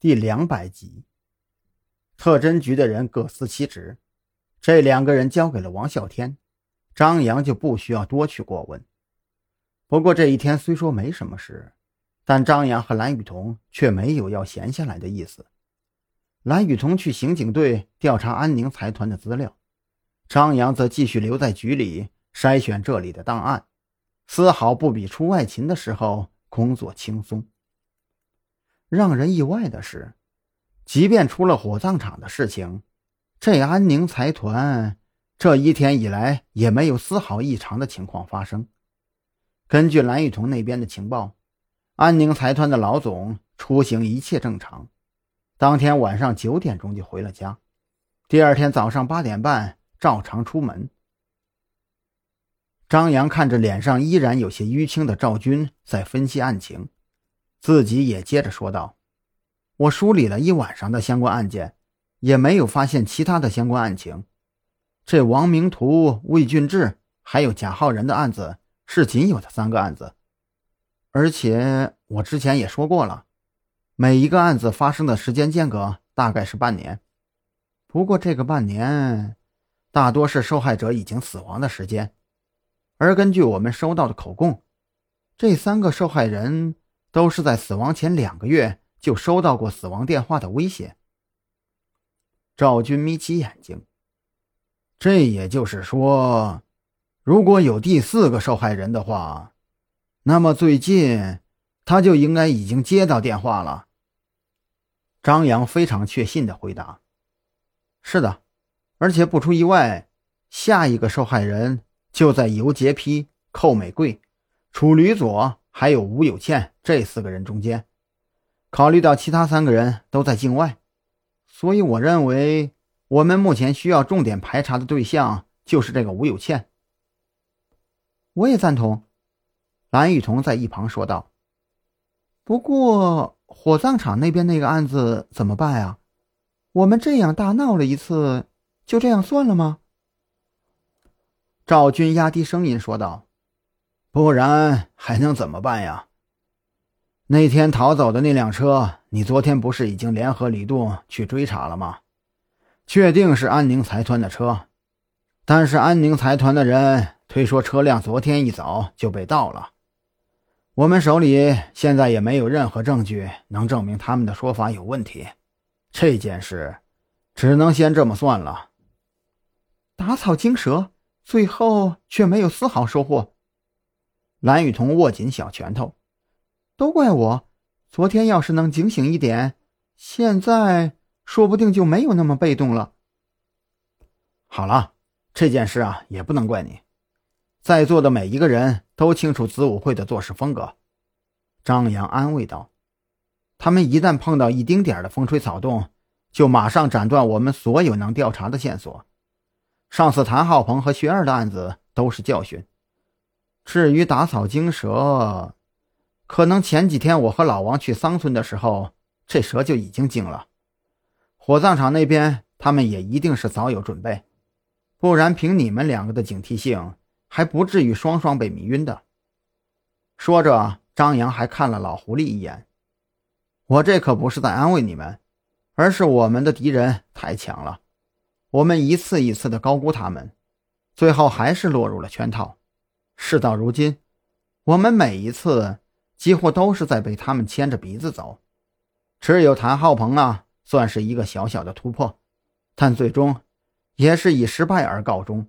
第两百集，特侦局的人各司其职，这两个人交给了王啸天，张扬就不需要多去过问。不过这一天虽说没什么事，但张扬和蓝雨桐却没有要闲下来的意思。蓝雨桐去刑警队调查安宁财团的资料，张扬则继续留在局里筛选这里的档案，丝毫不比出外勤的时候工作轻松。让人意外的是，即便出了火葬场的事情，这安宁财团这一天以来也没有丝毫异常的情况发生。根据蓝雨桐那边的情报，安宁财团的老总出行一切正常，当天晚上九点钟就回了家，第二天早上八点半照常出门。张扬看着脸上依然有些淤青的赵军，在分析案情。自己也接着说道：“我梳理了一晚上的相关案件，也没有发现其他的相关案情。这王明图、魏俊志还有贾浩然的案子是仅有的三个案子，而且我之前也说过了，每一个案子发生的时间间隔大概是半年。不过这个半年，大多是受害者已经死亡的时间。而根据我们收到的口供，这三个受害人。”都是在死亡前两个月就收到过死亡电话的威胁。赵军眯起眼睛，这也就是说，如果有第四个受害人的话，那么最近他就应该已经接到电话了。张扬非常确信的回答：“是的，而且不出意外，下一个受害人就在尤杰批、寇美贵、楚吕左。”还有吴有倩这四个人中间，考虑到其他三个人都在境外，所以我认为我们目前需要重点排查的对象就是这个吴有倩。我也赞同，蓝雨桐在一旁说道。不过火葬场那边那个案子怎么办呀？我们这样大闹了一次，就这样算了吗？赵军压低声音说道。不然还能怎么办呀？那天逃走的那辆车，你昨天不是已经联合李杜去追查了吗？确定是安宁财团的车，但是安宁财团的人推说车辆昨天一早就被盗了。我们手里现在也没有任何证据能证明他们的说法有问题。这件事只能先这么算了。打草惊蛇，最后却没有丝毫收获。蓝雨桐握紧小拳头，都怪我！昨天要是能警醒一点，现在说不定就没有那么被动了。好了，这件事啊，也不能怪你。在座的每一个人都清楚子午会的做事风格。张扬安慰道：“他们一旦碰到一丁点的风吹草动，就马上斩断我们所有能调查的线索。上次谭浩鹏和薛二的案子都是教训。”至于打草惊蛇，可能前几天我和老王去桑村的时候，这蛇就已经惊了。火葬场那边他们也一定是早有准备，不然凭你们两个的警惕性，还不至于双双被迷晕的。说着，张扬还看了老狐狸一眼。我这可不是在安慰你们，而是我们的敌人太强了，我们一次一次的高估他们，最后还是落入了圈套。事到如今，我们每一次几乎都是在被他们牵着鼻子走。只有谭浩鹏啊，算是一个小小的突破，但最终也是以失败而告终。